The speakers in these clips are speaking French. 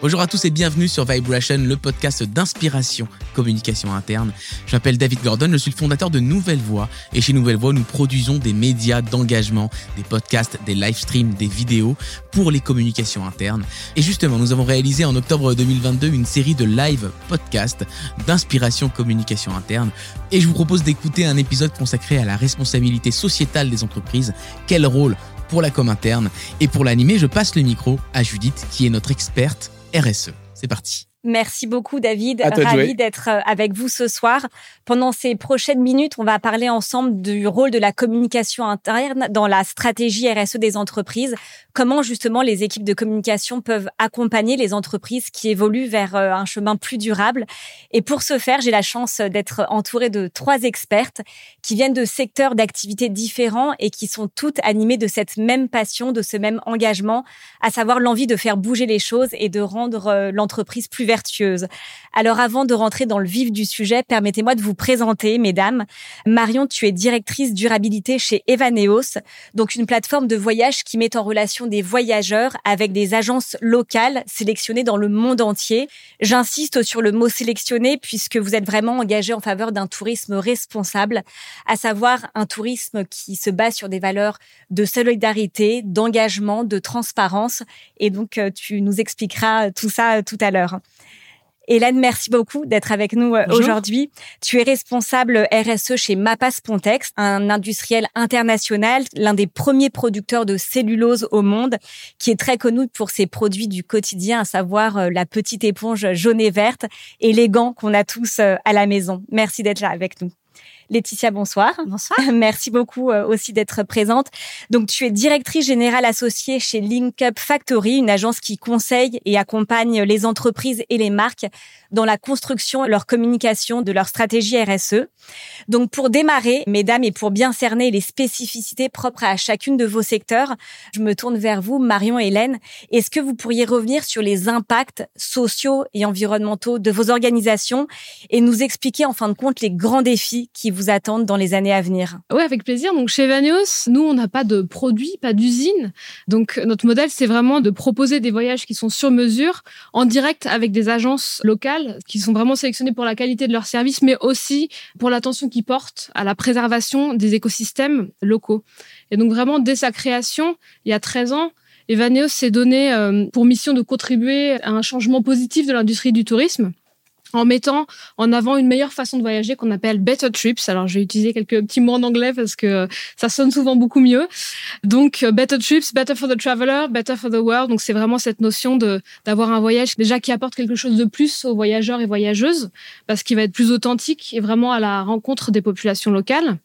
Bonjour à tous et bienvenue sur Vibration, le podcast d'inspiration communication interne. Je m'appelle David Gordon, je suis le fondateur de Nouvelle Voix et chez Nouvelle Voix, nous produisons des médias d'engagement, des podcasts, des live streams, des vidéos pour les communications internes. Et justement, nous avons réalisé en octobre 2022 une série de live podcasts d'inspiration communication interne et je vous propose d'écouter un épisode consacré à la responsabilité sociétale des entreprises. Quel rôle pour la com interne? Et pour l'animer, je passe le micro à Judith qui est notre experte RSE. C'est parti. Merci beaucoup David, ravi d'être euh, avec vous ce soir. Pendant ces prochaines minutes, on va parler ensemble du rôle de la communication interne dans la stratégie RSE des entreprises. Comment justement les équipes de communication peuvent accompagner les entreprises qui évoluent vers euh, un chemin plus durable. Et pour ce faire, j'ai la chance d'être entourée de trois expertes qui viennent de secteurs d'activités différents et qui sont toutes animées de cette même passion, de ce même engagement, à savoir l'envie de faire bouger les choses et de rendre euh, l'entreprise plus Alors avant de rentrer dans le vif du sujet, permettez-moi de vous présenter, mesdames. Marion, tu es directrice durabilité chez Evaneos, donc une plateforme de voyage qui met en relation des voyageurs avec des agences locales sélectionnées dans le monde entier. J'insiste sur le mot sélectionné puisque vous êtes vraiment engagé en faveur d'un tourisme responsable, à savoir un tourisme qui se base sur des valeurs de solidarité, d'engagement, de transparence. Et donc, euh, tu nous expliqueras tout ça euh, tout à l'heure. Hélène, merci beaucoup d'être avec nous euh, aujourd'hui. Tu es responsable RSE chez Mapas Pontex, un industriel international, l'un des premiers producteurs de cellulose au monde, qui est très connu pour ses produits du quotidien, à savoir euh, la petite éponge jaune et verte et les gants qu'on a tous euh, à la maison. Merci d'être là avec nous. Laetitia, bonsoir. Bonsoir. Merci beaucoup euh, aussi d'être présente. Donc, tu es directrice générale associée chez Link Up Factory, une agence qui conseille et accompagne les entreprises et les marques dans la construction leur communication de leur stratégie RSE. Donc, pour démarrer, mesdames, et pour bien cerner les spécificités propres à chacune de vos secteurs, je me tourne vers vous, Marion et Hélène. Est-ce que vous pourriez revenir sur les impacts sociaux et environnementaux de vos organisations et nous expliquer en fin de compte les grands défis qui vous attendent dans les années à venir? Oui, avec plaisir. Donc, chez Vaneos, nous, on n'a pas de produits, pas d'usine. Donc, notre modèle, c'est vraiment de proposer des voyages qui sont sur mesure, en direct avec des agences locales qui sont vraiment sélectionnés pour la qualité de leur service, mais aussi pour l'attention qu'ils portent à la préservation des écosystèmes locaux. Et donc vraiment, dès sa création, il y a 13 ans, Evaneos s'est donné euh, pour mission de contribuer à un changement positif de l'industrie du tourisme en mettant en avant une meilleure façon de voyager qu'on appelle better trips. Alors, je vais utiliser quelques petits mots en anglais parce que ça sonne souvent beaucoup mieux. Donc, euh, better trips, better for the traveler, better for the world. Donc, c'est vraiment cette notion de d'avoir un voyage déjà qui apporte quelque chose de plus aux voyageurs et voyageuses parce qu'il va être plus authentique et vraiment à la rencontre des populations locales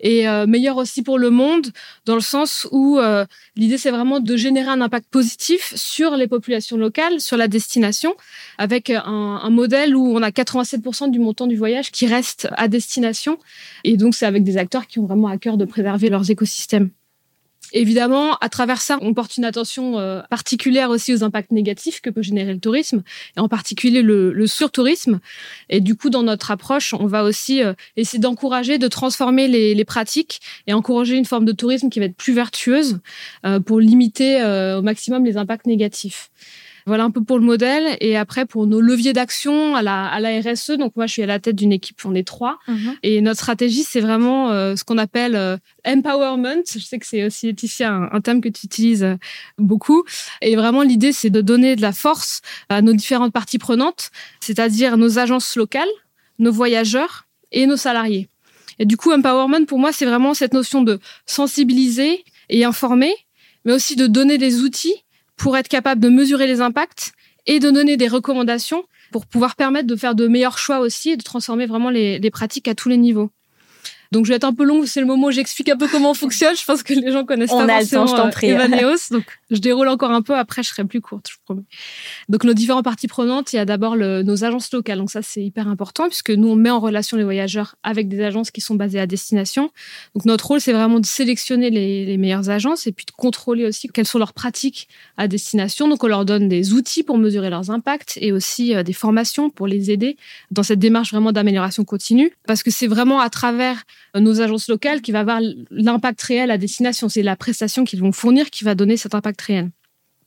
et euh, meilleur aussi pour le monde dans le sens où euh, l'idée c'est vraiment de générer un impact positif sur les populations locales, sur la destination, avec un, un modèle où on a 87% du montant du voyage qui reste à destination et donc c'est avec des acteurs qui ont vraiment à cœur de préserver leurs écosystèmes. Évidemment, à travers ça, on porte une attention euh, particulière aussi aux impacts négatifs que peut générer le tourisme, et en particulier le, le surtourisme. Et du coup, dans notre approche, on va aussi euh, essayer d'encourager, de transformer les, les, pratiques et encourager une forme de tourisme qui va être plus vertueuse euh, pour limiter au maximum les impacts négatifs. Voilà un peu pour le modèle. Et après, pour nos leviers d'action à la, à la RSE, donc moi, je suis à la tête d'une équipe, on est trois. Mhm. Et notre stratégie, c'est vraiment euh, ce qu'on appelle euh, empowerment. Je sais que c'est aussi, Laetitia, un, un, terme que tu utilises euh, beaucoup. Et vraiment, l'idée, c'est de donner de la force à nos différentes parties prenantes, c'est-à-dire nos agences locales, nos voyageurs et nos salariés. Et du coup, empowerment, pour moi, c'est vraiment cette notion de sensibiliser et informer, mais aussi de donner des outils pour être capable de mesurer les impacts et de donner des recommandations pour pouvoir permettre de faire de meilleurs choix aussi et de transformer vraiment les, les pratiques à tous les niveaux. Donc je vais être un peu long, c'est le moment où j'explique un peu comment on fonctionne. Je pense que les gens connaissent on pas a forcément je t'en prie. Evaneos, donc je déroule encore un peu. Après, je serai plus courte, je vous promets. Donc nos différentes parties prenantes, il y a d'abord nos agences locales. Donc ça c'est hyper important puisque nous on met en relation les voyageurs avec des agences qui sont basées à destination. Donc notre rôle c'est vraiment de sélectionner les, les meilleures agences et puis de contrôler aussi quelles sont leurs pratiques à destination. Donc on leur donne des outils pour mesurer leurs impacts et aussi euh, des formations pour les aider dans cette démarche vraiment d'amélioration continue parce que c'est vraiment à travers nos agences locales qui va avoir l'impact réel à destination. C'est la prestation qu'ils vont fournir qui va donner cet impact réel.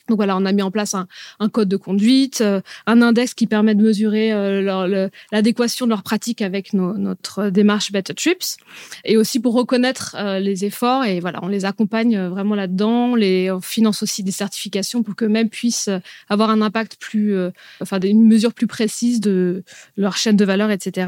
Donc voilà, on a mis en place un, un code de conduite, euh, un index qui permet de mesurer euh, l'adéquation de leurs pratiques avec nos, notre démarche Better Trips, et aussi pour reconnaître euh, les efforts. Et voilà, on les accompagne vraiment là-dedans. On les finance aussi des certifications pour que même puissent avoir un impact plus, enfin une mesure plus précise de leur chaîne de valeur, etc.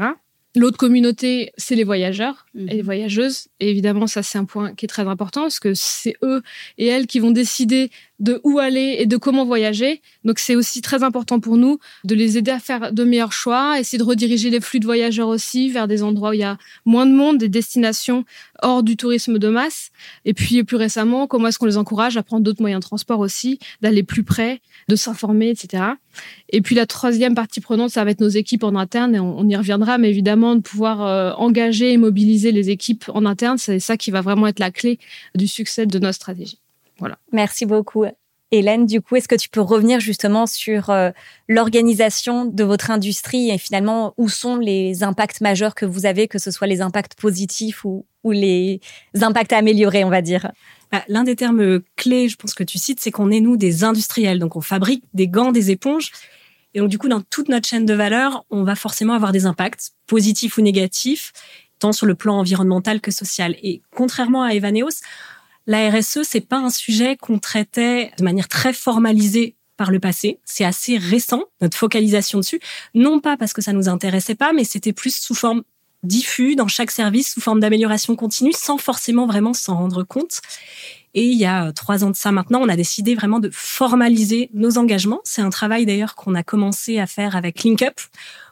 L'autre communauté, c'est les voyageurs et les mhm. voyageuses. Et évidemment, ça, c'est un point qui est très important parce que c'est eux et elles qui vont décider de où aller et de comment voyager. Donc, c'est aussi très important pour nous de les aider à faire de meilleurs choix, essayer de rediriger les flux de voyageurs aussi vers des endroits où il y a moins de monde, des destinations hors du tourisme de masse. Et puis, plus récemment, comment est-ce qu'on les encourage à prendre d'autres moyens de transport aussi, d'aller plus près, de s'informer, etc. Et puis, la troisième partie prenante, ça va être nos équipes en interne et on, y reviendra, mais évidemment, de pouvoir euh, engager et mobiliser les équipes en interne, c'est ça qui va vraiment être la clé du succès de notre stratégie. Voilà. Merci beaucoup. Hélène, du coup, est-ce que tu peux revenir justement sur euh, l'organisation de votre industrie et finalement où sont les impacts majeurs que vous avez, que ce soit les impacts positifs ou, ou les impacts améliorés, on va dire? Bah, L'un des termes clés, je pense que tu cites, c'est qu'on est nous des industriels, donc on fabrique des gants, des éponges. Et donc du coup, dans toute notre chaîne de valeur, on va forcément avoir des impacts, positifs ou négatifs, tant sur le plan environnemental que social. Et contrairement à Evaneos, la RSE, c'est pas un sujet qu'on traitait de manière très formalisée par le passé. C'est assez récent, notre focalisation dessus. Non pas parce que ça nous intéressait pas, mais c'était plus sous forme diffus dans chaque service, sous forme d'amélioration continue, sans forcément vraiment s'en rendre compte. Et il y a trois ans de ça maintenant, on a décidé vraiment de formaliser nos engagements. C'est un travail d'ailleurs qu'on a commencé à faire avec LinkUp.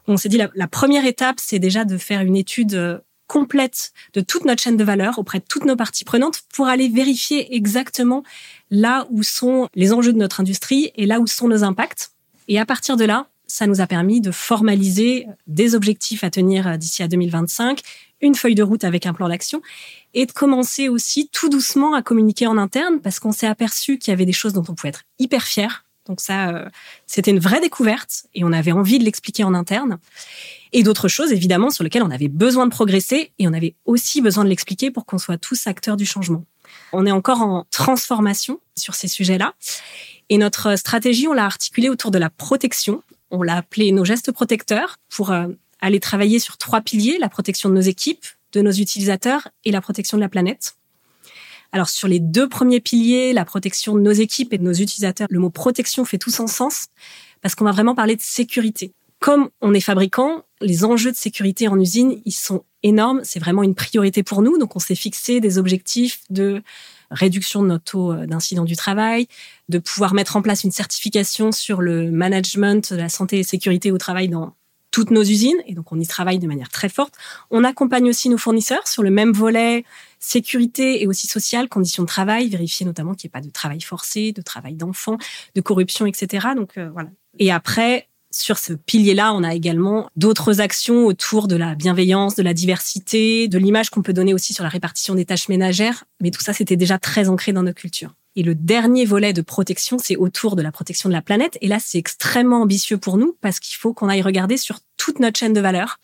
On s'est dit la, la première étape, c'est déjà de faire une étude euh, complète de toute notre chaîne de valeur auprès de toutes nos parties prenantes pour aller vérifier exactement là où sont les enjeux de notre industrie et là où sont nos impacts. Et à partir de là, ça nous a permis de formaliser des objectifs à tenir d'ici à 2025, une feuille de route avec un plan d'action et de commencer aussi tout doucement à communiquer en interne parce qu'on s'est aperçu qu'il y avait des choses dont on pouvait être hyper fier. Donc ça, euh, c'était une vraie découverte et on avait envie de l'expliquer en interne et d'autres choses évidemment sur lesquelles on avait besoin de progresser et on avait aussi besoin de l'expliquer pour qu'on soit tous acteurs du changement. On est encore en transformation sur ces sujets-là et notre stratégie, on l'a articulée autour de la protection. On l'a appelé nos gestes protecteurs pour euh, aller travailler sur trois piliers, la protection de nos équipes, de nos utilisateurs et la protection de la planète. Alors sur les deux premiers piliers, la protection de nos équipes et de nos utilisateurs, le mot protection fait tout son sens parce qu'on va vraiment parler de sécurité comme on est fabricant, les enjeux de sécurité en usine, ils sont énormes. C'est vraiment une priorité pour nous. Donc, on s'est fixé des objectifs de réduction de notre taux euh, d'incident du travail, de pouvoir mettre en place une certification sur le management de la santé et sécurité au travail dans toutes nos usines. Et donc, on y travaille de manière très forte. On accompagne aussi nos fournisseurs sur le même volet sécurité et aussi social, conditions de travail, vérifier notamment qu'il n'y ait pas de travail forcé, de travail d'enfants, de corruption, etc. Donc, euh, voilà. Et après, sur ce pilier-là, on a également d'autres actions autour de la bienveillance, de la diversité, de l'image qu'on peut donner aussi sur la répartition des tâches ménagères. Mais tout ça, c'était déjà très ancré dans nos cultures. Et le dernier volet de protection, c'est autour de la protection de la planète. Et là, c'est extrêmement ambitieux pour nous parce qu'il faut qu'on aille regarder sur toute notre chaîne de valeur.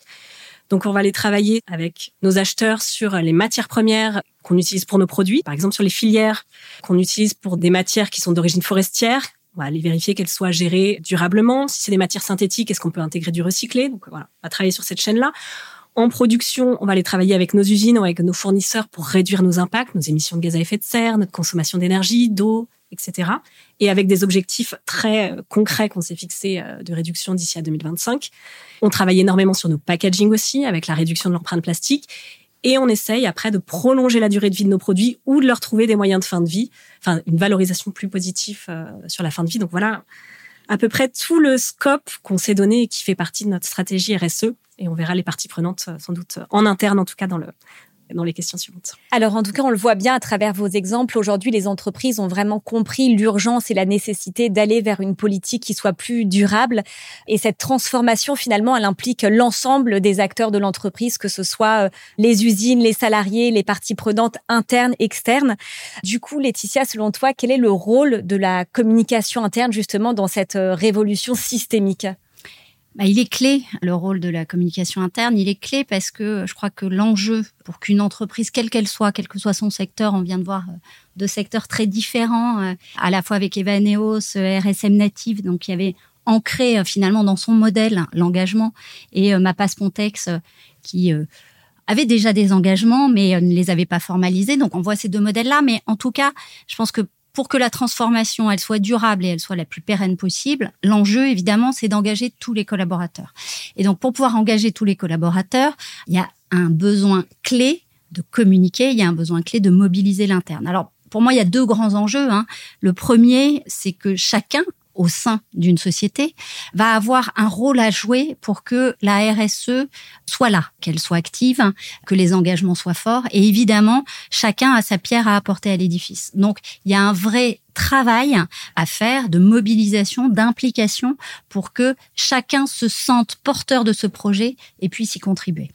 Donc, on va aller travailler avec nos acheteurs sur les matières premières qu'on utilise pour nos produits, par exemple sur les filières qu'on utilise pour des matières qui sont d'origine forestière, on va aller vérifier qu'elles soient gérées durablement. Si c'est des matières synthétiques, est-ce qu'on peut intégrer du recyclé? Donc voilà, on va travailler sur cette chaîne-là. En production, on va aller travailler avec nos usines, avec nos fournisseurs pour réduire nos impacts, nos émissions de gaz à effet de serre, notre consommation d'énergie, d'eau, etc. Et avec des objectifs très euh, concrets qu'on s'est fixés euh, de réduction d'ici à 2025. On travaille énormément sur nos packaging aussi, avec la réduction de l'empreinte plastique. Et on essaye après de prolonger la durée de vie de nos produits ou de leur trouver des moyens de fin de vie, enfin une valorisation plus positive euh, sur la fin de vie. Donc voilà à peu près tout le scope qu'on s'est donné et qui fait partie de notre stratégie RSE. Et on verra les parties prenantes euh, sans doute en interne, en tout cas dans le, dans les questions suivantes. Alors, en tout cas, on le voit bien à travers vos exemples. Aujourd'hui, les entreprises ont vraiment compris l'urgence et la nécessité d'aller vers une politique qui soit plus durable. Et cette transformation, finalement, elle implique l'ensemble des acteurs de l'entreprise, que ce soit euh, les usines, les salariés, les parties prenantes internes, externes. Du coup, Laetitia, selon toi, quel est le rôle de la communication interne, justement, dans cette euh, révolution systémique? Bah, il est clé, le rôle de la communication interne. Il est clé parce que je crois que l'enjeu pour qu'une entreprise, quelle qu'elle soit, quel que soit son secteur, on vient de voir euh, deux secteurs très différents, euh, à la fois avec Evaneos, euh, RSM Native, donc il avait ancré finalement dans son modèle l'engagement, et Mapas Pontex qui avait déjà des engagements, mais ne les avait pas formalisés. Donc on voit ces deux modèles-là, mais en tout cas, je pense que pour que la transformation elle soit durable et elle soit la plus pérenne possible, l'enjeu évidemment c'est d'engager tous les collaborateurs. Et donc pour pouvoir engager tous les collaborateurs, il y a un besoin clé de communiquer, il y a un besoin clé de mobiliser l'interne. Alors pour moi, il y a deux grands enjeux. Hein. Le premier, c'est que chacun au sein d'une société va avoir un rôle à jouer pour que la RSE soit là, qu'elle soit active, que les engagements soient forts. Et évidemment, chacun a sa pierre à apporter à l'édifice. Donc, il y a un vrai travail à faire de mobilisation, d'implication pour que chacun se sente porteur de ce projet et puisse y contribuer.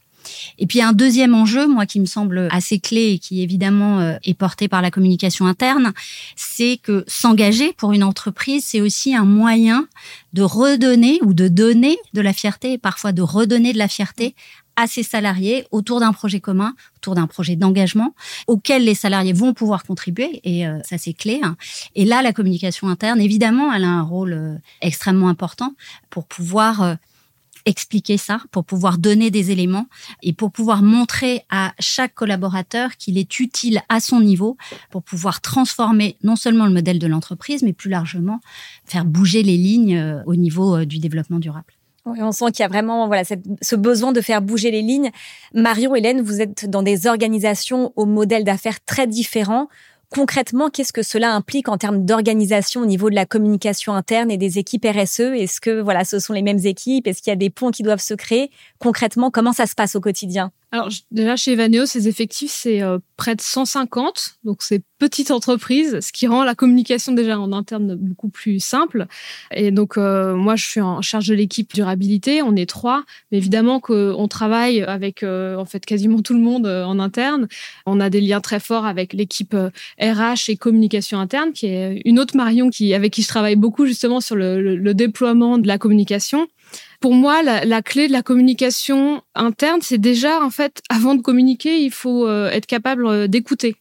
Et puis un deuxième enjeu, moi qui me semble assez clé et qui évidemment euh, est porté par la communication interne, c'est que s'engager pour une entreprise, c'est aussi un moyen de redonner ou de donner de la fierté parfois de redonner de la fierté à ses salariés autour d'un projet commun, autour d'un projet d'engagement auquel les salariés vont pouvoir contribuer et euh, ça c'est clé. Hein. Et là, la communication interne, évidemment, elle a un rôle euh, extrêmement important pour pouvoir expliquer ça, pour pouvoir donner des éléments et pour pouvoir montrer à chaque collaborateur qu'il est utile à son niveau pour pouvoir transformer non seulement le modèle de l'entreprise, mais plus largement faire bouger les lignes euh, au niveau euh, du développement durable. On sent qu'il y a vraiment voilà ce besoin de faire bouger les lignes. Marion, Hélène, vous êtes dans des organisations au modèle d'affaires très différents. Concrètement, qu'est-ce que cela implique en termes d'organisation au niveau de la communication interne et des équipes RSE Est-ce que voilà, ce sont les mêmes équipes? Est-ce qu'il y a des ponts qui doivent se créer? Concrètement, comment ça se passe au quotidien? Alors déjà chez Evaneo, ces effectifs c'est euh, près de 150, donc c'est petite entreprise, ce qui rend la communication déjà en interne beaucoup plus simple. Et donc euh, moi je suis en charge de l'équipe durabilité, on est trois, mais évidemment qu'on travaille avec euh, en fait quasiment tout le monde en interne. On a des liens très forts avec l'équipe RH et communication interne, qui est une autre Marion qui avec qui je travaille beaucoup justement sur le, le déploiement de la communication. Pour moi, la, clé de la communication interne, c'est déjà, en fait, avant de communiquer, il faut euh, être capable euh, d'écouter.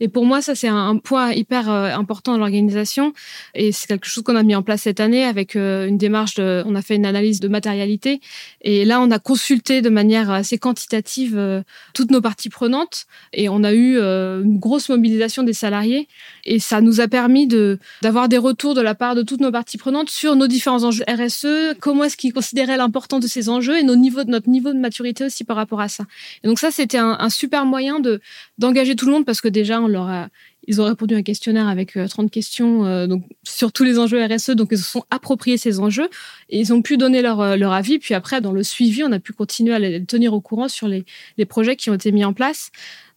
Et pour moi, ça, c'est un, point hyper euh, important dans l'organisation. Et c'est quelque chose qu'on a mis en place cette année avec euh, une démarche on a fait une analyse de matérialité. Et là, on a consulté de manière assez quantitative euh, toutes nos parties prenantes. Et on a eu une grosse mobilisation des salariés. Et ça nous a permis de, d'avoir des retours de la part de toutes nos parties prenantes sur nos différents enjeux RSE, comment est-ce qu'ils considéraient l'importance de ces enjeux et nos niveaux, notre niveau de maturité aussi par rapport à ça. Et donc ça, c'était un, un super moyen de, d'engager tout le monde parce que déjà, on leur ils ont répondu à un questionnaire avec 30 euh, questions euh, donc, sur tous les enjeux RSE. Donc, ils se sont appropriés ces enjeux et ils ont pu donner leur, euh, leur avis. Puis après, dans le suivi, on a pu continuer à les tenir au courant sur les projets qui ont été mis en place.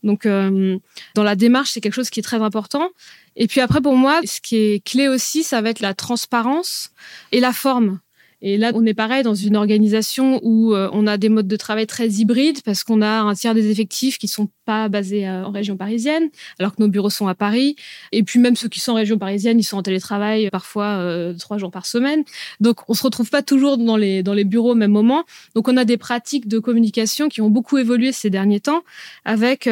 Donc, dans la démarche, c'est quelque chose qui est très important. Et puis après, pour moi, ce qui est clé aussi, ça va être la transparence et la forme. Et là, on est pareil dans une organisation où euh, on a des modes de travail très hybrides parce qu'on a un tiers des effectifs qui sont pas basés euh, en région parisienne, alors que nos bureaux sont à Paris. Et puis même ceux qui sont en région parisienne, ils sont en télétravail parfois euh, trois jours par semaine. Donc on se retrouve pas toujours dans les dans les bureaux au même moment. Donc on a des pratiques de communication qui ont beaucoup évolué ces derniers temps, avec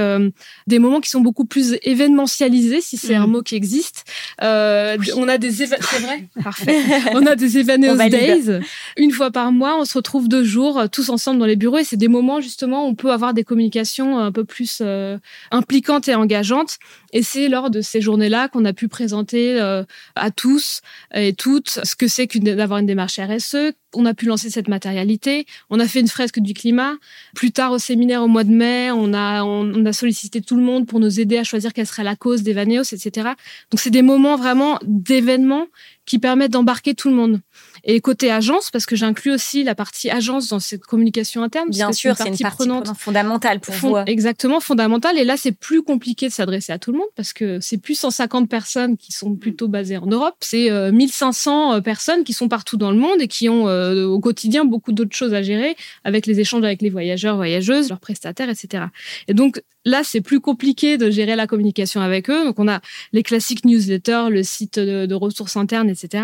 des moments qui sont beaucoup plus événementialisés, si c'est un mmh. mot qui existe. On a des c'est vrai, parfait. on a des événements days une fois par mois, on se retrouve deux jours euh, tous ensemble dans les bureaux et c'est des moments justement où on peut avoir des communications un peu plus euh, impliquantes et engageantes. Et c'est lors de ces journées-là qu'on a pu présenter euh, à tous et toutes ce que c'est d'avoir une démarche RSE. On a pu lancer cette matérialité. On a fait une fresque du climat. Plus tard au séminaire au mois de mai, on a on, a sollicité tout le monde pour nous aider à choisir quelle serait la cause des Vaneos, etc. Donc c'est des moments vraiment d'événements qui permettent d'embarquer tout le monde. Et côté agence, parce que j'inclus aussi la partie agence dans cette communication interne. Bien sûr, c'est une partie, prenante, fondamentale pour vous. Exactement, fondamentale. Et là, c'est plus compliqué de s'adresser à tout le monde parce que c'est plus 150 personnes qui sont plutôt basées en Europe. C'est 1500 euh, euh, personnes qui sont partout dans le monde et qui ont euh, au quotidien beaucoup d'autres choses à gérer avec les échanges avec les voyageurs, voyageuses, leurs prestataires, etc. Et donc, Là, c'est plus compliqué de gérer la communication avec eux. Donc, on a les classiques newsletters, le site de, ressources internes, etc.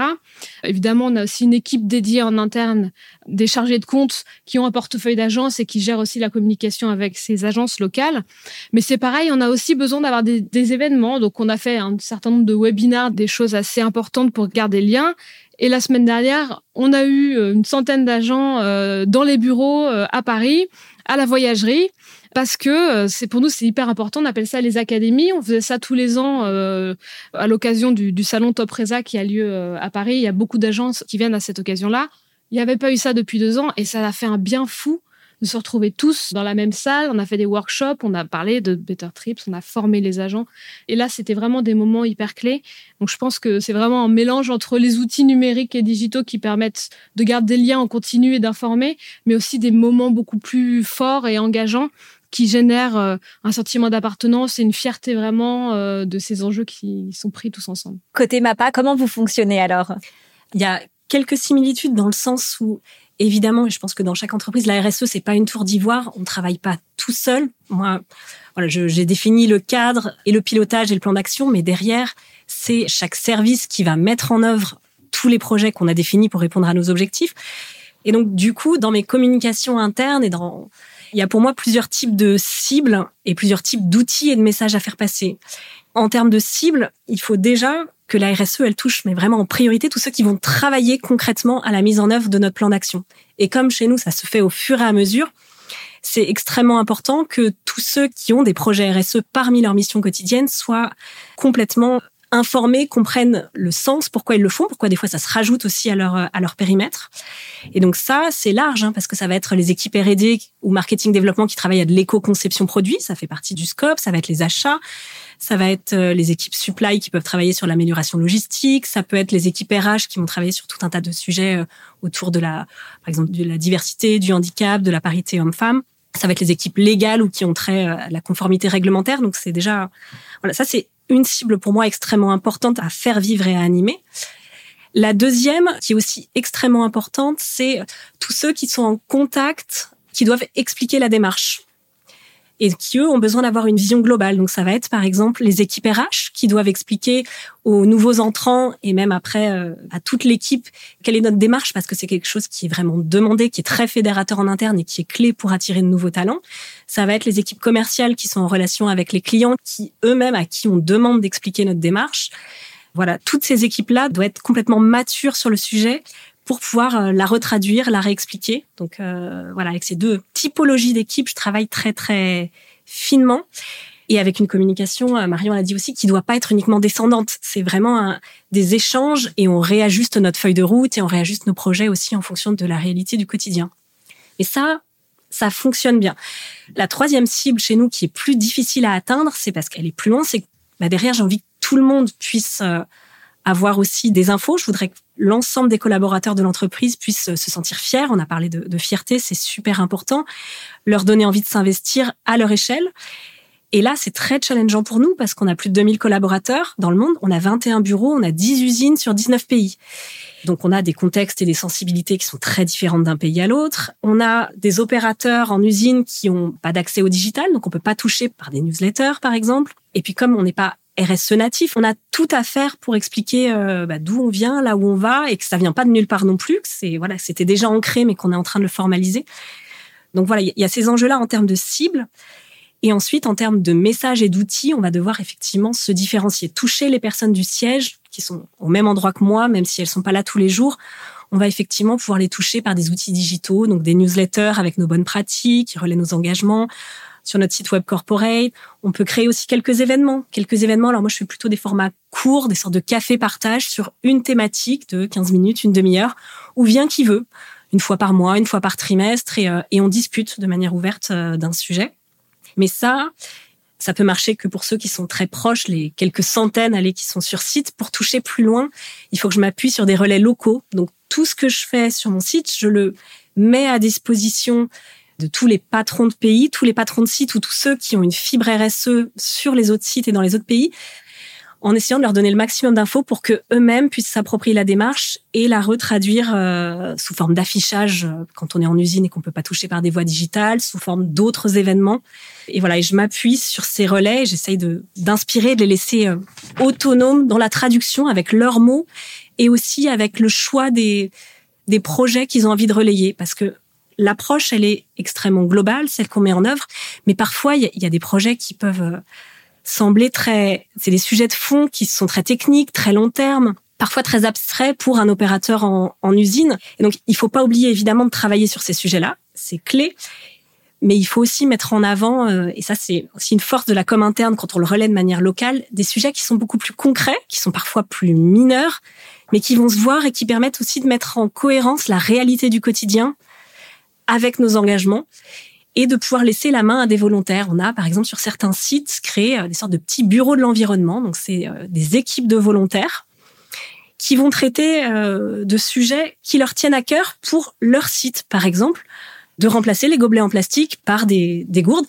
Évidemment, on a aussi une équipe dédiée en interne, des chargés de compte qui ont un portefeuille d'agence et qui gèrent aussi la communication avec ces agences locales. Mais c'est pareil, on a aussi besoin d'avoir des, des événements. Donc, on a fait un certain nombre de webinars, des choses assez importantes pour garder le lien. Et la semaine dernière, on a eu euh, une centaine d'agents euh, dans les bureaux euh, à Paris, à la voyagerie, parce que c'est pour nous c'est hyper important. On appelle ça les académies. On faisait ça tous les ans à l'occasion du, du, salon Top Reza qui a lieu à Paris. Il y a beaucoup d'agences qui viennent à cette occasion-là. Il n'y avait pas eu ça depuis deux ans et ça a fait un bien fou de se retrouver tous dans la même salle. On a fait des workshops, on a parlé de Better Trips, on a formé les agents. Et là, c'était vraiment des moments hyper clés. Donc, je pense que c'est vraiment un mélange entre les outils numériques et digitaux qui permettent de garder des liens en continu et d'informer, mais aussi des moments beaucoup plus forts et engageants qui génèrent euh, un sentiment d'appartenance et une fierté vraiment euh, de ces enjeux qui sont pris tous ensemble. Côté MAPA, comment vous fonctionnez alors? Il y a quelques similitudes dans le sens où évidemment, je pense que dans chaque entreprise, la RSE, c'est pas une tour d'ivoire. On travaille pas tout seul. Moi, voilà, j'ai défini le cadre et le pilotage et le plan d'action, mais derrière, c'est chaque service qui va mettre en œuvre tous les projets qu'on a définis pour répondre à nos objectifs. Et donc, du coup, dans mes communications internes et dans, il y a pour moi plusieurs types de cibles et plusieurs types d'outils et de messages à faire passer. En termes de cibles, il faut déjà que la RSE, elle touche, mais vraiment en priorité, tous ceux qui vont travailler concrètement à la mise en œuvre de notre plan d'action. Et comme chez nous, ça se fait au fur et à mesure, c'est extrêmement important que tous ceux qui ont des projets RSE parmi leur mission quotidienne soient complètement informés, comprennent le sens, pourquoi ils le font, pourquoi des fois ça se rajoute aussi à leur à leur périmètre. Et donc ça, c'est large hein, parce que ça va être les équipes R&D ou marketing développement qui travaillent à de l'éco-conception produit, ça fait partie du scope, ça va être les achats, ça va être euh, les équipes supply qui peuvent travailler sur l'amélioration logistique. Ça peut être les équipes RH qui vont travailler sur tout un tas de sujets euh, autour de la, par exemple, de la diversité, du handicap, de la parité homme-femme. Ça va être les équipes légales ou qui ont trait euh, à la conformité réglementaire. Donc c'est déjà, voilà, ça c'est une cible pour moi extrêmement importante à faire vivre et à animer. La deuxième, qui est aussi extrêmement importante, c'est tous ceux qui sont en contact, qui doivent expliquer la démarche et qui, eux, ont besoin d'avoir une vision globale. Donc, ça va être, par exemple, les équipes RH qui doivent expliquer aux nouveaux entrants et même après euh, à toute l'équipe quelle est notre démarche parce que c'est quelque chose qui est vraiment demandé, qui est très fédérateur en interne et qui est clé pour attirer de nouveaux talents. Ça va être les équipes commerciales qui sont en relation avec les clients, qui eux-mêmes à qui on demande d'expliquer notre démarche. Voilà, toutes ces équipes-là doivent être complètement matures sur le sujet pour pouvoir euh, la retraduire, la réexpliquer. Donc euh, voilà, avec ces deux typologies d'équipes, je travaille très très finement et avec une communication, euh, Marion l'a dit aussi, qui doit pas être uniquement descendante. C'est vraiment des échanges et on réajuste notre feuille de route et on réajuste nos projets aussi en fonction de la réalité du quotidien. Et ça, ça fonctionne bien. La troisième cible chez nous qui est plus difficile à atteindre, c'est parce qu'elle est plus loin, c'est que bah, derrière, j'ai envie que tout le monde puisse avoir aussi des infos. Je voudrais l'ensemble des collaborateurs de l'entreprise puissent se sentir fiers. On a parlé de, fierté, c'est super important. Leur donner envie de s'investir à leur échelle. Et là, c'est très challengeant pour nous parce qu'on a plus de 2000 collaborateurs dans le monde. On a 21 bureaux, on a 10 usines sur 19 pays. Donc, on a des contextes et des sensibilités qui sont très différentes d'un pays à l'autre. On a des opérateurs en usine qui ont pas d'accès au digital, donc on peut pas toucher par des newsletters, par exemple. Et puis, comme on n'est pas RSE natif. On a tout à faire pour expliquer euh, bah, d'où on vient, là où on va, et que ça vient pas de nulle part non plus. Que c'est voilà, c'était déjà ancré, mais qu'on est en train de le formaliser. Donc voilà, il y a ces enjeux-là en termes de cible. Et ensuite, en termes de messages et d'outils, on va devoir effectivement se différencier, toucher les personnes du siège qui sont au même endroit que moi, même si elles sont pas là tous les jours. On va effectivement pouvoir les toucher par des outils digitaux, donc des newsletters avec nos bonnes pratiques, qui relaient nos engagements, sur notre site web corporate. On peut créer aussi quelques événements. Quelques événements, alors moi je fais plutôt des formats courts, des sortes de café partage sur une thématique de 15 minutes, une demi-heure, où vient qui veut, une fois par mois, une fois par trimestre, et, euh, on discute de manière ouverte euh, d'un sujet. Mais ça, ça peut marcher que pour ceux qui sont très proches, les quelques centaines allez, qui sont sur site. Pour toucher plus loin, il faut que je m'appuie sur des relais locaux. Donc tout ce que je fais sur mon site, je le mets à disposition de tous les patrons de pays, tous les patrons de sites ou tous ceux qui ont une fibre RSE sur les autres sites et dans les autres pays. en essayant de leur donner le maximum d'infos pour que eux-mêmes puissent s'approprier la démarche et la retraduire euh, sous forme d'affichage euh, quand on est en usine et qu'on peut pas toucher par des voies digitales, sous forme d'autres événements. Et voilà, et je m'appuie sur ces relais, j'essaye de d'inspirer, de les laisser euh, autonomes dans la traduction avec leurs mots et aussi avec le choix des des projets qu'ils ont envie de relayer parce que l'approche elle est extrêmement globale, celle qu'on met en œuvre, mais parfois il y, a des projets qui peuvent sembler très, c'est des sujets de fond qui sont très techniques, très long terme, parfois très abstraits pour un opérateur en, en usine. Et donc, il faut pas oublier évidemment de travailler sur ces sujets-là, c'est clé. Mais il faut aussi mettre en avant, euh, et ça c'est aussi une force de la com interne quand on le relaie de manière locale, des sujets qui sont beaucoup plus concrets, qui sont parfois plus mineurs, mais qui vont se voir et qui permettent aussi de mettre en cohérence la réalité du quotidien avec nos engagements et de pouvoir laisser la main à des volontaires. On a, par exemple, sur certains sites, créé euh, des sortes de petits bureaux de l'environnement. Donc, c'est euh, des équipes de volontaires qui vont traiter euh, de sujets qui leur tiennent à cœur pour leur site, par exemple, de remplacer les gobelets en plastique par des, des gourdes.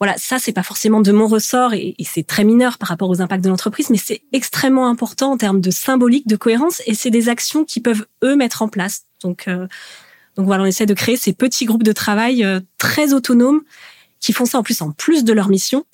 Voilà, ça c'est pas forcément de mon ressort et, et c'est très mineur par rapport aux impacts de l'entreprise, mais c'est extrêmement important en termes de symbolique, de cohérence, et c'est des actions qui peuvent eux mettre en place. Donc donc voilà, on essaie de créer ces petits groupes de travail euh, très autonomes qui font ça en plus en plus de leur mission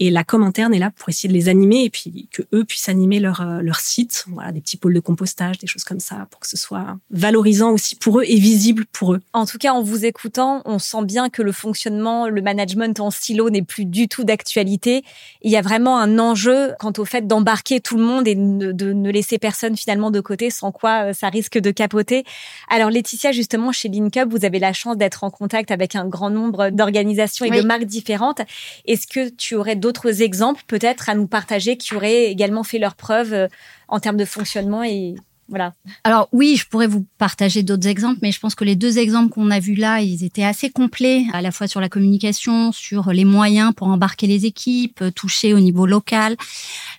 et la com interne est là pour essayer de les animer et puis que eux puissent animer leur, euh, leur site. Voilà, des petits pôles de compostage, des choses comme ça, pour que ce soit valorisant aussi pour eux et visible pour eux. En tout cas, en vous écoutant, on sent bien que le fonctionnement, le management en silo n'est plus du tout d'actualité. Il y a vraiment un enjeu quant au fait d'embarquer tout le monde et de ne laisser personne finalement de côté, sans quoi euh, ça risque de capoter. Alors Laetitia, justement, chez LinkUp, vous avez la chance d'être en contact avec un grand nombre d'organisations et de marques différentes. Est-ce que tu aurais d'autres d'autres exemples peut-être à nous partager qui auraient également fait leur preuve euh, en termes de fonctionnement et voilà. Alors oui, je pourrais vous partager d'autres exemples, mais je pense que les deux exemples qu'on a vus là, ils étaient assez complets, à la fois sur la communication, sur les moyens pour embarquer les équipes, toucher au niveau local.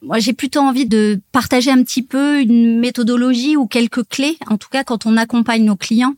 Moi, j'ai plutôt envie de partager un petit peu une méthodologie ou quelques clés, en tout cas quand on accompagne nos clients,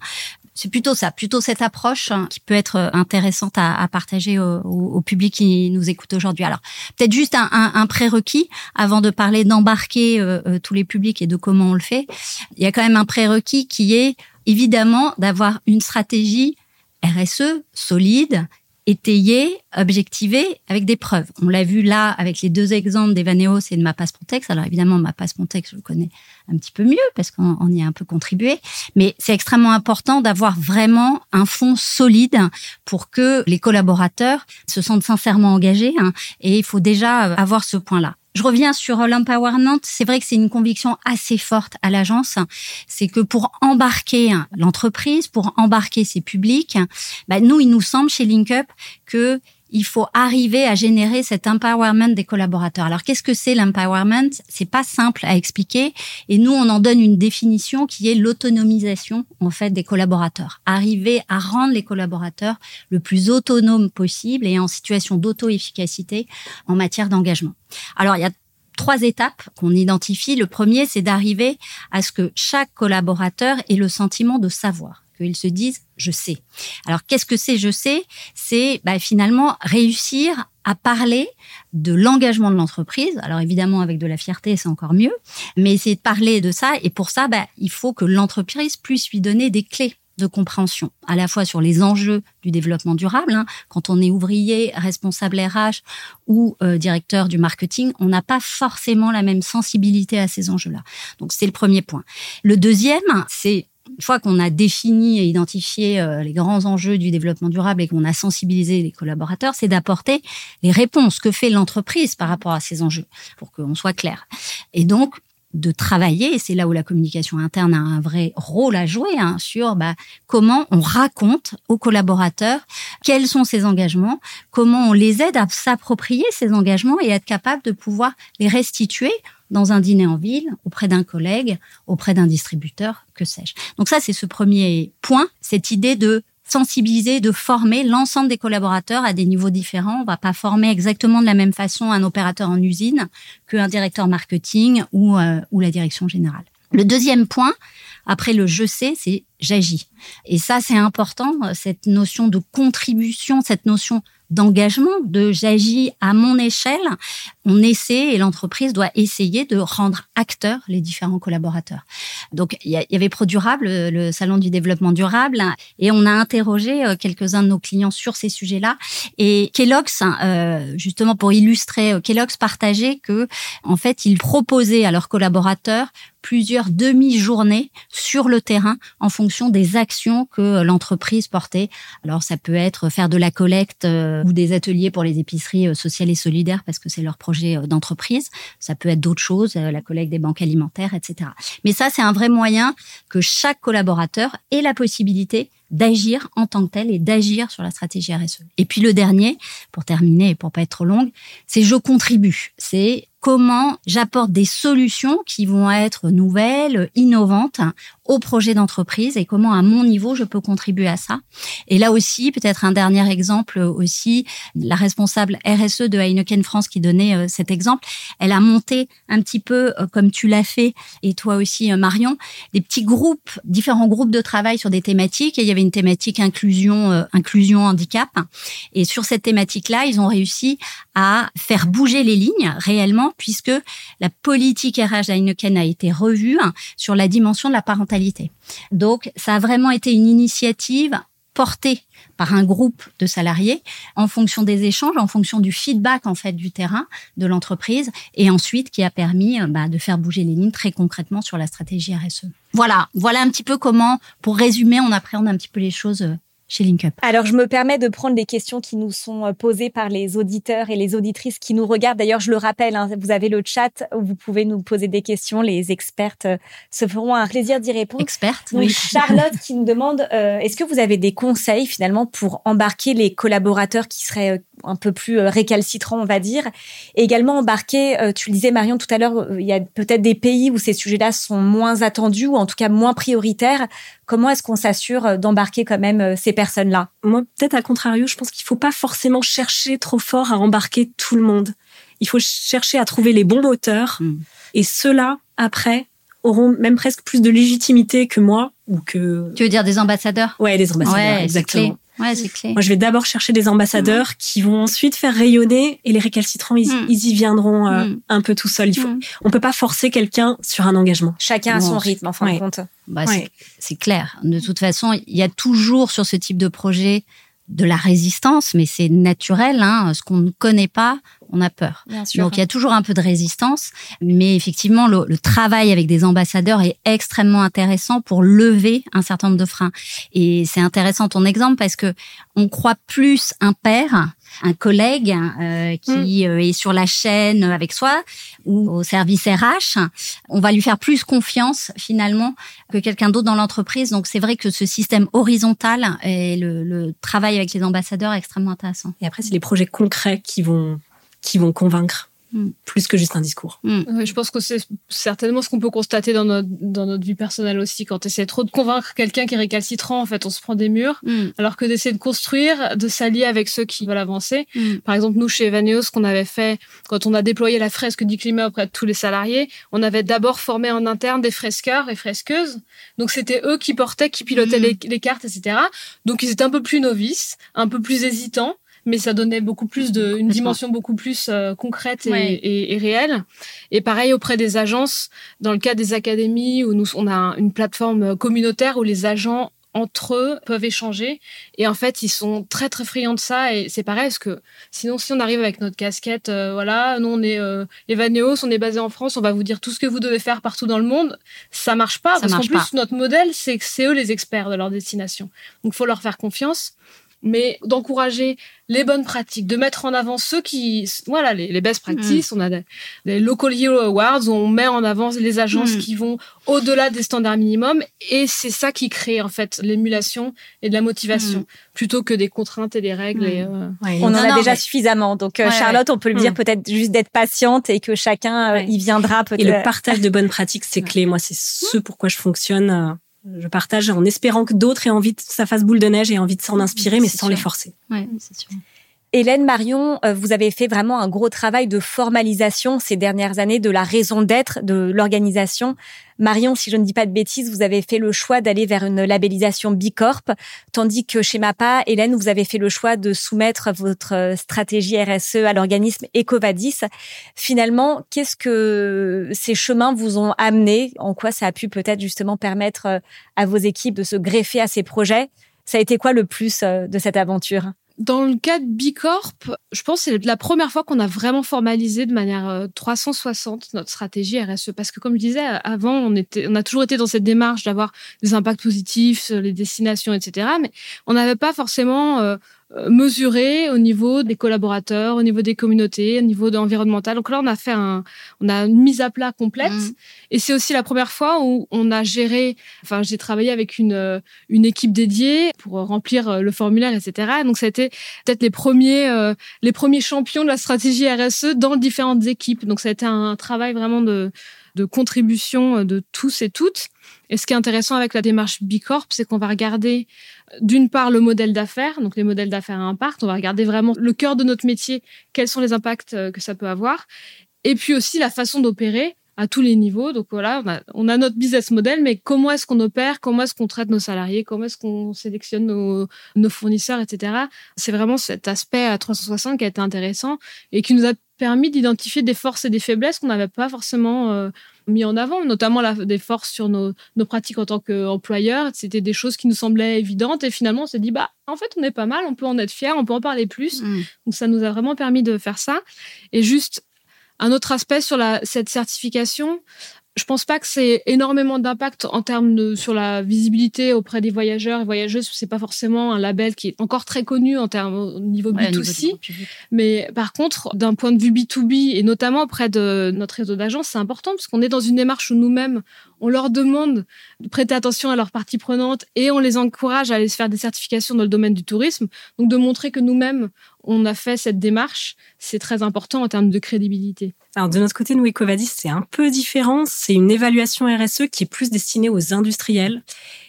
c'est plutôt ça, plutôt cette approche hein, qui peut être intéressante à, partager au, public qui nous écoute aujourd'hui. Alors, peut-être juste un, prérequis avant de parler d'embarquer euh, euh, tous les publics et de comment on le fait. Il y a quand même un prérequis qui est évidemment d'avoir une stratégie RSE solide étayé, objectivé avec des preuves. On l'a vu là avec les deux exemples d'Evaneos et de Mapas Pontex. Alors évidemment, Mapas Pontex, je le connais un petit peu mieux parce qu'on y a un peu contribué. Mais c'est extrêmement important d'avoir vraiment un fond solide pour que les collaborateurs se sentent sincèrement engagés. Hein, et il faut déjà avoir ce point-là. Je reviens sur l'empowerment. C'est vrai que c'est une conviction assez forte à l'agence. C'est que pour embarquer l'entreprise, pour embarquer ses publics, bah nous, il nous semble chez LinkUp que il faut arriver à générer cet empowerment des collaborateurs. Alors qu'est-ce que c'est l'empowerment? C'est pas simple à expliquer et nous on en donne une définition qui est l'autonomisation en fait des collaborateurs. Arriver à rendre les collaborateurs le plus autonomes possible et en situation d'auto-efficacité en matière d'engagement. Alors il y a trois étapes qu'on identifie. Le premier, c'est d'arriver à ce que chaque collaborateur ait le sentiment de savoir qu'ils se disent je sais. Alors qu'est-ce que c'est je sais? C'est bah, finalement réussir à parler de l'engagement de l'entreprise. Alors évidemment avec de la fierté c'est encore mieux, mais c'est de parler de ça et pour ça bah, il faut que l'entreprise puisse lui donner des clés de compréhension, à la fois sur les enjeux du développement durable. Hein. Quand on est ouvrier, responsable RH ou euh, directeur du marketing, on n'a pas forcément la même sensibilité à ces enjeux-là. Donc c'est le premier point. Le deuxième, c'est une fois qu'on a défini et identifié euh, les grands enjeux du développement durable et qu'on a sensibilisé les collaborateurs, c'est d'apporter les réponses que fait l'entreprise par rapport à ces enjeux, pour qu'on soit clair. Et donc, de travailler, et c'est là où la communication interne a un vrai rôle à jouer, hein, sur bah, comment on raconte aux collaborateurs quels sont ces engagements, comment on les aide à s'approprier ces engagements et être capable de pouvoir les restituer dans un dîner en ville, auprès d'un collègue, auprès d'un distributeur, que sais-je. Donc ça, c'est ce premier point, cette idée de sensibiliser, de former l'ensemble des collaborateurs à des niveaux différents. On va pas former exactement de la même façon un opérateur en usine qu'un directeur marketing ou, euh, ou la direction générale. Le deuxième point, après le je sais, c'est j'agis. Et ça, c'est important, cette notion de contribution, cette notion d'engagement, de j'agis à mon échelle. On essaie et l'entreprise doit essayer de rendre acteurs les différents collaborateurs. Donc il y, avait ProDurable, le salon du développement durable, et on a interrogé euh, quelques-uns de nos clients sur ces sujets-là. Et Kellogg's, euh, justement pour illustrer, euh, Kellogg's partageait que en fait ils proposaient à leurs collaborateurs plusieurs demi-journées sur le terrain en fonction des actions que l'entreprise portait. Alors ça peut être faire de la collecte euh, ou des ateliers pour les épiceries euh, sociales et solidaires parce que c'est leur projet euh, d'entreprise. Ça peut être d'autres choses, la collecte des banques alimentaires, etc. Mais ça, c'est un vrai moyen que chaque collaborateur ait la possibilité d'agir en tant que tel et d'agir sur la stratégie RSE. Et puis le dernier, pour terminer et pour pas être trop longue, c'est je contribue. C'est comment j'apporte des solutions qui vont être nouvelles, innovantes au projet d'entreprise et comment à mon niveau je peux contribuer à ça. Et là aussi, peut-être un dernier exemple aussi, la responsable RSE de Heineken France qui donnait euh, cet exemple, elle a monté un petit peu euh, comme tu l'as fait et toi aussi euh, Marion, des petits groupes, différents groupes de travail sur des thématiques. Et il y avait une thématique inclusion inclusion handicap. Et sur cette thématique-là, ils ont réussi à faire bouger les lignes réellement puisque la politique RH d'Heineken a été revue hein, sur la dimension de la parentalité. Donc, ça a vraiment été une initiative portée par un groupe de salariés en fonction des échanges, en fonction du feedback en fait du terrain de l'entreprise et ensuite qui a permis euh, bah, de faire bouger les lignes très concrètement sur la stratégie RSE. Voilà, voilà un petit peu comment, pour résumer, on appréhende un petit peu les choses euh, chez LinkUp. Alors, je me permets de prendre les questions qui nous sont euh, posées par les auditeurs et les auditrices qui nous regardent. D'ailleurs, je le rappelle, hein, vous avez le chat où vous pouvez nous poser des questions. Les expertes euh, se feront un plaisir d'y répondre. Expertes, oui. Charlotte qui nous demande, euh, est-ce que vous avez des conseils finalement pour embarquer les collaborateurs qui seraient un peu plus récalcitrants, on va dire, et également embarquer, tu le disais Marion tout à l'heure, il y a peut-être des pays où ces sujets-là sont moins attendus ou en tout cas moins prioritaires. Comment est-ce qu'on s'assure d'embarquer quand même ces personnes-là? Moi, peut-être à contrario, je pense qu'il faut pas forcément chercher trop fort à embarquer tout le monde. Il faut chercher à trouver les bons moteurs. Hmm. Et ceux-là, après, auront même presque plus de légitimité que moi ou que. Tu veux dire des ambassadeurs? Ouais, des ambassadeurs, exactement. Ouais, c'est clair. Moi, je vais d'abord chercher des ambassadeurs hmm. qui vont ensuite faire rayonner et les récalcitrants, ils, hmm. y viendront euh, un peu tout seuls. Il faut, on peut pas forcer quelqu'un sur un engagement. Chacun a son rythme, en fin de compte. Bah, C'est clair. De toute façon, il y a toujours sur ce type de projet de la résistance, mais c'est naturel. Hein, ce qu'on ne connaît pas, on a peur. Donc il y a toujours un peu de résistance, mais effectivement le, le, travail avec des ambassadeurs est extrêmement intéressant pour lever un certain nombre de freins. Et c'est intéressant ton exemple parce que on croit plus un père un collègue euh, qui mm. euh, est sur la chaîne avec soi ou au service RH, on va lui faire plus confiance finalement que quelqu'un d'autre dans l'entreprise. Donc c'est vrai que ce système horizontal et le, le travail avec les ambassadeurs est extrêmement intéressant. Et après, c'est les projets concrets qui vont qui vont convaincre. Mm. plus que juste un discours. Mm. je pense que c'est certainement ce qu'on peut constater dans notre, dans notre vie personnelle aussi. Quand tu essaies trop de convaincre quelqu'un qui est récalcitrant, en fait, on se prend des murs. Mm. Alors que d'essayer de construire, de s'allier avec ceux qui veulent avancer. Par exemple, nous, chez Evaneos, ce qu'on avait fait quand on a déployé la fresque du climat auprès de tous les salariés, on avait d'abord formé en interne des fresqueurs et fresqueuses. Donc, c'était eux qui portaient, qui pilotaient les, les cartes, etc. Donc, ils étaient un peu plus novices, un peu plus hésitants mais ça donnait beaucoup plus de une dimension beaucoup plus euh, concrète et, et, réelle. Et pareil auprès des agences, dans le cas des académies où nous on a une plateforme communautaire où les agents entre eux peuvent échanger. Et en fait ils sont très très friands de ça. Et c'est pareil parce que sinon si on arrive avec notre casquette euh, voilà nous on est euh, Evaneos on est basé en France on va vous dire tout ce que vous devez faire partout dans le monde. Ça marche pas parce qu'en plus notre modèle c'est que c'est eux les experts de leur destination. Donc faut leur faire confiance mais d'encourager les bonnes pratiques, de mettre en avant ceux qui, voilà, les, best practices. Mm. On a des, Local Hero Awards où on met en avant les agences mm. qui vont au-delà des standards minimums et c'est ça qui crée en fait l'émulation et de la motivation mm. plutôt que des contraintes et des règles. Et, euh, On en a déjà suffisamment. Donc euh, Charlotte, on peut le dire peut-être juste d'être patiente et que chacun euh, y viendra peut-être. Et le partage de bonnes pratiques, c'est clé. Moi, c'est ce pourquoi je fonctionne je partage en espérant que d'autres aient envie que ça fasse boule de neige et envie de s'en inspirer, mais sans les forcer. Ouais, c'est sûr. Hélène Marion, euh, vous avez fait vraiment un gros travail de formalisation ces dernières années de la raison d'être de l'organisation. Marion, si je ne dis pas de bêtises, vous avez fait le choix d'aller vers une labellisation Bicorp, tandis que chez MAPA, Hélène, vous avez fait le choix de soumettre votre stratégie RSE à l'organisme Ecovadis. Finalement, qu'est-ce que ces chemins vous ont amené? En quoi ça a pu peut-être justement permettre euh, à vos équipes de se greffer à ces projets? Ça a été quoi le plus euh, de cette aventure? Dans le cas de Bicorp, je pense que c'est la première fois qu'on a vraiment formalisé de manière 360 euh, notre stratégie RSE. Parce que comme je disais, avant, on, a toujours été dans cette démarche d'avoir des impacts positifs sur les destinations, etc. Mais on n'avait pas forcément euh, mesuré au niveau des collaborateurs, au niveau des communautés, au niveau de environnemental. Donc là, on a fait un, on a une mise à plat complète. Mmh. Et c'est aussi la première fois où on a géré, enfin, j'ai travaillé avec une, euh, une équipe dédiée pour remplir euh, le formulaire, etc. Donc ça a été peut-être les premiers, les premiers champions de la stratégie RSE dans différentes équipes. Donc ça a été un travail vraiment de, de contribution de tous et toutes. Et ce qui est intéressant avec la démarche Bicorp, c'est qu'on va regarder d'une part le modèle d'affaires, donc les modèles d'affaires à impact, on va regarder vraiment le cœur de notre métier, quels sont les impacts euh, que ça peut avoir, et puis aussi la façon d'opérer à tous les niveaux. Donc voilà, on a, notre business model, mais comment est-ce qu'on opère, comment est-ce qu'on traite nos salariés, comment est-ce qu'on sélectionne nos, nos fournisseurs, etc. C'est vraiment cet aspect à 360 qui a été intéressant et qui nous a permis d'identifier des forces et des faiblesses qu'on n'avait pas forcément euh, mis en avant, notamment la, des forces sur nos, nos pratiques en tant qu'employeur. C'était des choses qui nous semblaient évidentes et finalement on s'est dit bah en fait on est pas mal, on peut en être fier, on peut en parler plus. Mm. Donc ça nous a vraiment permis de faire ça. Et juste un autre aspect sur la, cette certification, je pense pas que c'est énormément d'impact en termes de sur la visibilité auprès des voyageurs et voyageuses. C'est pas forcément un label qui est encore très connu en termes au niveau B2C. mais par contre, d'un point de vue B2B et notamment auprès de notre réseau d'agences, c'est important parce qu'on est dans une démarche où nous-mêmes, on leur demande de prêter attention à leurs parties prenantes et on les encourage à aller se faire des certifications dans le domaine du tourisme. Donc de montrer que nous-mêmes, on a fait cette démarche, c'est très important en termes de crédibilité. Alors de notre côté, nous, Ecovadis, c'est un peu différent. C'est une évaluation RSE qui est plus destinée aux industriels.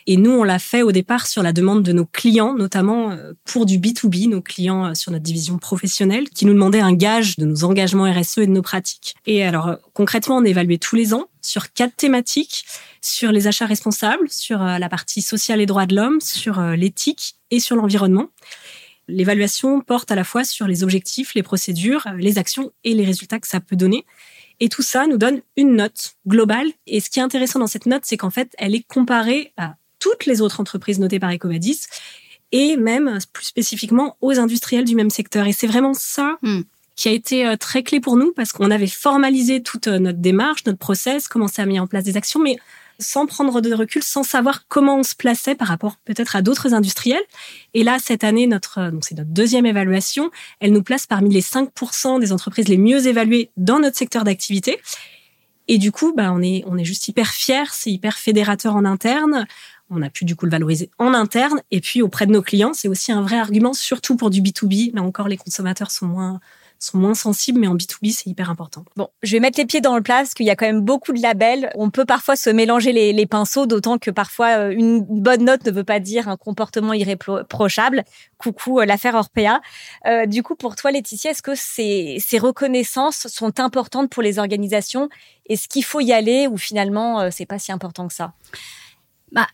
Et nous, on l'a fait au départ sur la demande de nos clients, notamment euh, pour du B2B, nos clients euh, sur notre division professionnelle, qui nous demandaient un gage de nos engagements RSE et de nos pratiques. Et alors, euh, concrètement, on évaluait tous les ans sur quatre thématiques, sur les achats responsables, sur la partie sociale et droits de l'homme, sur l'éthique et sur l'environnement. L'évaluation porte à la fois sur les objectifs, les procédures, les actions et les résultats que ça peut donner. Et tout ça nous donne une note globale. Et ce qui est intéressant dans cette note, c'est qu'en fait, elle est comparée à toutes les autres entreprises notées par Ecovadis et même plus spécifiquement aux industriels du même secteur. Et c'est vraiment ça hmm. qui a été euh, très clé pour nous parce qu'on avait formalisé toute euh, notre démarche, notre process, commencé à mettre en place des actions, mais sans prendre de recul, sans savoir comment on se plaçait par rapport peut-être à d'autres industriels. Et là, cette année, notre, donc c'est notre deuxième évaluation, elle nous place parmi les 5% des entreprises les mieux évaluées dans notre secteur d'activité. Et du coup, bah, on est, on est juste hyper fiers, c'est hyper fédérateur en interne. On a pu du coup le valoriser en interne et puis auprès de nos clients, c'est aussi un vrai argument, surtout pour du B2B. Là encore, les consommateurs sont moins, sont moins sensibles, mais en B2B, c'est hyper important. Bon, je vais mettre les pieds dans le plat parce qu'il y a quand même beaucoup de labels. On peut parfois se mélanger les, pinceaux, d'autant que parfois euh, une bonne note ne veut pas dire un comportement irréprochable. Coucou euh, l'affaire Orpea. Euh, du coup, pour toi, Laetitia, est-ce que ces, ces reconnaissances sont importantes pour les organisations? Est-ce qu'il faut y aller ou finalement c'est pas si important que ça? Bah,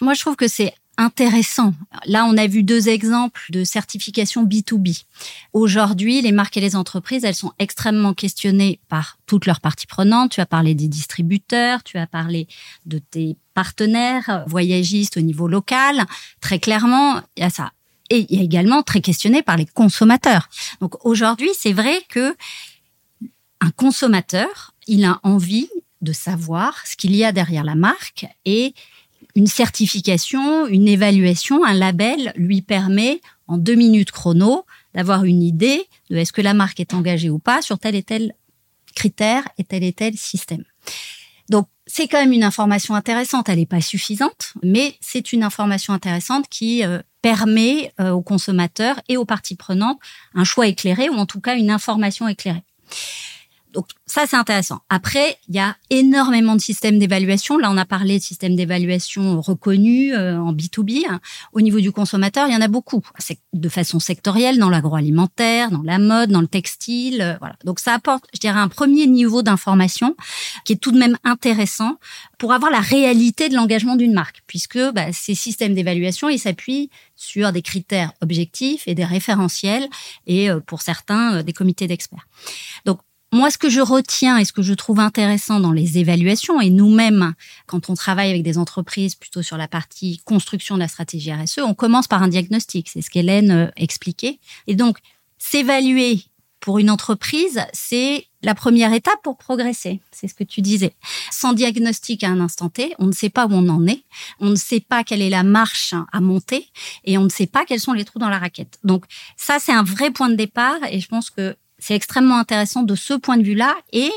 moi, je trouve que c'est intéressant. Là, on a vu deux exemples de certification B2B. Aujourd'hui, les marques et les entreprises, elles sont extrêmement questionnées par toutes leurs parties prenantes. Tu as parlé des distributeurs, tu as parlé de tes partenaires voyagistes au niveau local. Très clairement, il y a ça. Et il y a également très questionné par les consommateurs. Donc aujourd'hui, c'est vrai que un consommateur, il a envie de savoir ce qu'il y a derrière la marque et une certification, une évaluation, un label lui permet en deux minutes chrono d'avoir une idée de est-ce que la marque est engagée ou pas sur tel et tel critère et tel et tel système. Donc c'est quand même une information intéressante. Elle n'est pas suffisante, mais c'est une information intéressante qui euh, permet euh, aux consommateurs et aux parties prenantes un choix éclairé ou en tout cas une information éclairée. Donc ça, c'est intéressant. Après, il y a énormément de systèmes d'évaluation. Là, on a parlé de systèmes d'évaluation reconnus euh, en B2B. Au niveau du consommateur, il y en a beaucoup. C'est de façon sectorielle, dans l'agroalimentaire, dans la mode, dans le textile. Euh, voilà. Donc ça apporte, je dirais, un premier niveau d'information qui est tout de même intéressant pour avoir la réalité de l'engagement d'une marque, puisque bah, ces systèmes d'évaluation, ils s'appuient sur des critères objectifs et des référentiels, et euh, pour certains, des comités d'experts. Donc moi, ce que je retiens et ce que je trouve intéressant dans les évaluations, et nous-mêmes, quand on travaille avec des entreprises plutôt sur la partie construction de la stratégie RSE, on commence par un diagnostic. C'est ce qu'Hélène euh, expliquait. Et donc, s'évaluer pour une entreprise, c'est la première étape pour progresser. C'est ce que tu disais. Sans diagnostic à un instant T, on ne sait pas où on en est, on ne sait pas quelle est la marche à monter et on ne sait pas quels sont les trous dans la raquette. Donc ça, c'est un vrai point de départ et je pense que c'est extrêmement intéressant de ce point de vue-là. Et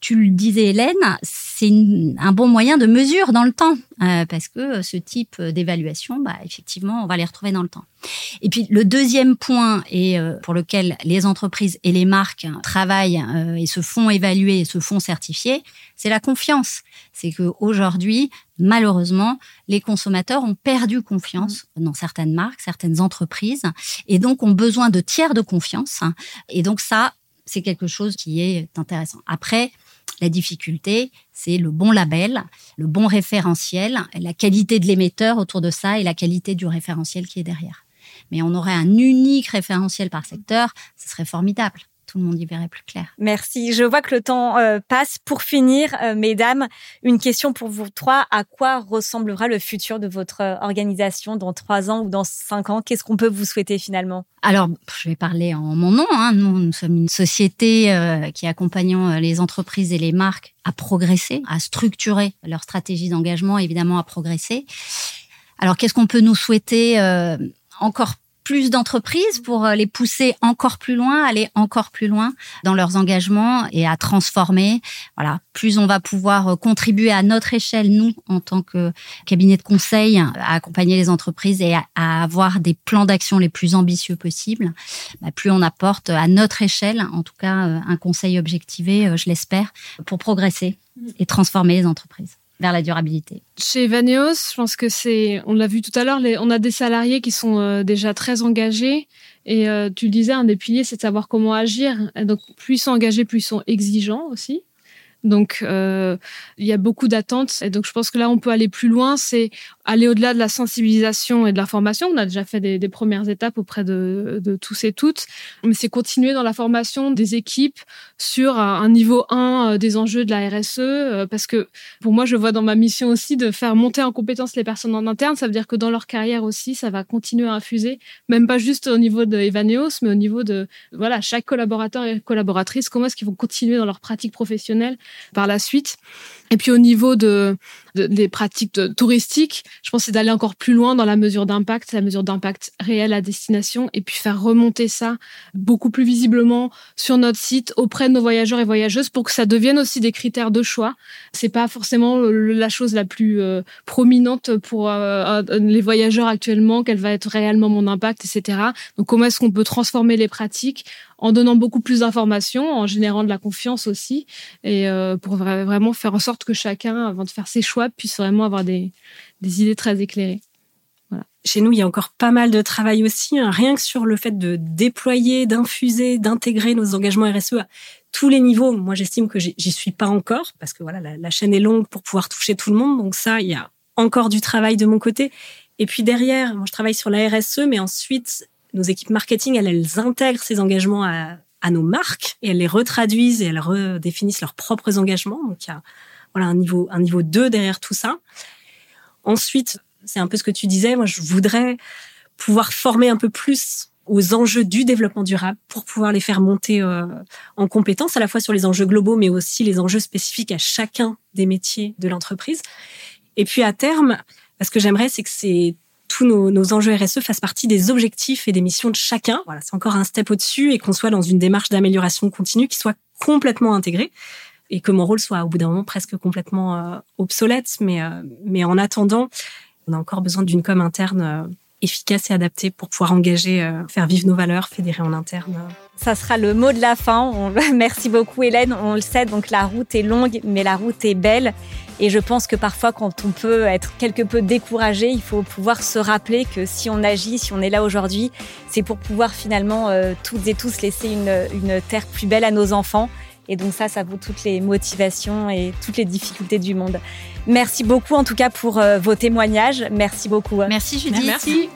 tu le disais, Hélène, c'est un bon moyen de mesure dans le temps, euh, parce que ce type d'évaluation, bah, effectivement, on va les retrouver dans le temps. Et puis le deuxième point, et euh, pour lequel les entreprises et les marques travaillent euh, et se font évaluer et se font certifier, c'est la confiance. C'est que aujourd'hui, malheureusement, les consommateurs ont perdu confiance dans certaines marques, certaines entreprises, et donc ont besoin de tiers de confiance. Et donc ça, c'est quelque chose qui est intéressant. Après, la difficulté, c'est le bon label, le bon référentiel, la qualité de l'émetteur autour de ça et la qualité du référentiel qui est derrière. Mais on aurait un unique référentiel par secteur, ce serait formidable tout le monde y verrait plus clair. Merci. Je vois que le temps euh, passe. Pour finir, euh, mesdames, une question pour vous trois. À quoi ressemblera le futur de votre euh, organisation dans trois ans ou dans cinq ans? Qu'est-ce qu'on peut vous souhaiter finalement? Alors, je vais parler en mon nom. Hein. Nous, nous sommes une société qui accompagnons les entreprises et les marques à progresser, à structurer leur stratégie d'engagement, évidemment à progresser. Alors, qu'est-ce qu'on peut nous souhaiter encore plus d'entreprises pour euh, les pousser encore plus loin, aller encore plus loin dans leurs engagements et à transformer. Voilà, plus on va pouvoir euh, contribuer à notre échelle, nous, en tant que cabinet de conseil, à accompagner les entreprises et à, avoir des plans d'action les plus ambitieux possibles, bah, plus on apporte à notre échelle, en tout cas, euh, un conseil objectivé, je l'espère, pour progresser et transformer les entreprises vers la durabilité. Chez Vaneos, je pense que c'est, on l'a vu tout à l'heure, on a des salariés qui sont euh, déjà très engagés. Et euh, tu le disais, un des piliers, c'est de savoir comment agir. donc, plus ils sont engagés, plus ils sont exigeants aussi. Donc, euh, il y a beaucoup d'attentes. Et donc, je pense que là, on peut aller plus loin. C'est aller au-delà de la sensibilisation et de la formation. On a déjà fait des, des premières étapes auprès de, de, tous et toutes. Mais c'est continuer dans la formation des équipes sur un, niveau 1 euh, des enjeux de la RSE. Euh, parce que pour moi, je vois dans ma mission aussi de faire monter en compétence les personnes en interne. Ça veut dire que dans leur carrière aussi, ça va continuer à infuser. Même pas juste au niveau de Evaneos, mais au niveau de, voilà, chaque collaborateur et collaboratrice. Comment est-ce qu'ils vont continuer dans leur pratique professionnelle par la suite? Et puis au niveau de, des pratiques touristiques, je pense c'est d'aller encore plus loin dans la mesure d'impact, la mesure d'impact réel à destination, et puis faire remonter ça beaucoup plus visiblement sur notre site auprès de nos voyageurs et voyageuses pour que ça devienne aussi des critères de choix. C'est pas forcément la chose la plus euh, prominente pour euh, les voyageurs actuellement, quel va être réellement mon impact, etc. Donc comment est-ce qu'on peut transformer les pratiques en donnant beaucoup plus d'informations, en générant de la confiance aussi, et euh, pour vraiment faire en sorte que chacun, avant de faire ses choix, puisse vraiment avoir des, idées très éclairées. Chez nous, il y a encore pas mal de travail aussi, hein. rien que sur le fait de déployer, d'infuser, d'intégrer nos engagements RSE à tous les niveaux. Moi, j'estime que j'y suis pas encore, parce que voilà, la, la chaîne est longue pour pouvoir toucher tout le monde. Donc ça, il y a encore du travail de mon côté. Et puis derrière, moi, je travaille sur la RSE, mais ensuite, nos équipes marketing, elles, elles intègrent ces engagements à, à nos marques et elles les retraduisent et elles redéfinissent leurs propres engagements. Donc il y a voilà un niveau un niveau 2 derrière tout ça. Ensuite, c'est un peu ce que tu disais, moi je voudrais pouvoir former un peu plus aux enjeux du développement durable pour pouvoir les faire monter euh, en compétences à la fois sur les enjeux globaux mais aussi les enjeux spécifiques à chacun des métiers de l'entreprise. Et puis à terme, ce que j'aimerais c'est que c'est nos, enjeux RSE fassent partie des objectifs et des missions de chacun. Voilà, c'est encore un step au-dessus et qu'on soit dans une démarche d'amélioration continue qui soit complètement intégrée et que mon rôle soit au bout d'un moment presque complètement euh, obsolète. Mais, euh, mais en attendant, on a encore besoin d'une com interne euh, efficace et adapté pour pouvoir engager, faire vivre nos valeurs, fédérer en interne. Ça sera le mot de la fin. Merci beaucoup Hélène. On le sait, donc la route est longue, mais la route est belle. Et je pense que parfois, quand on peut être quelque peu découragé, il faut pouvoir se rappeler que si on agit, si on est là aujourd'hui, c'est pour pouvoir finalement euh, toutes et tous laisser une, une terre plus belle à nos enfants. Et donc ça, ça vaut toutes les motivations et toutes les difficultés du monde. Merci beaucoup en tout cas pour euh, vos témoignages. Merci beaucoup. Merci Judith. Merci.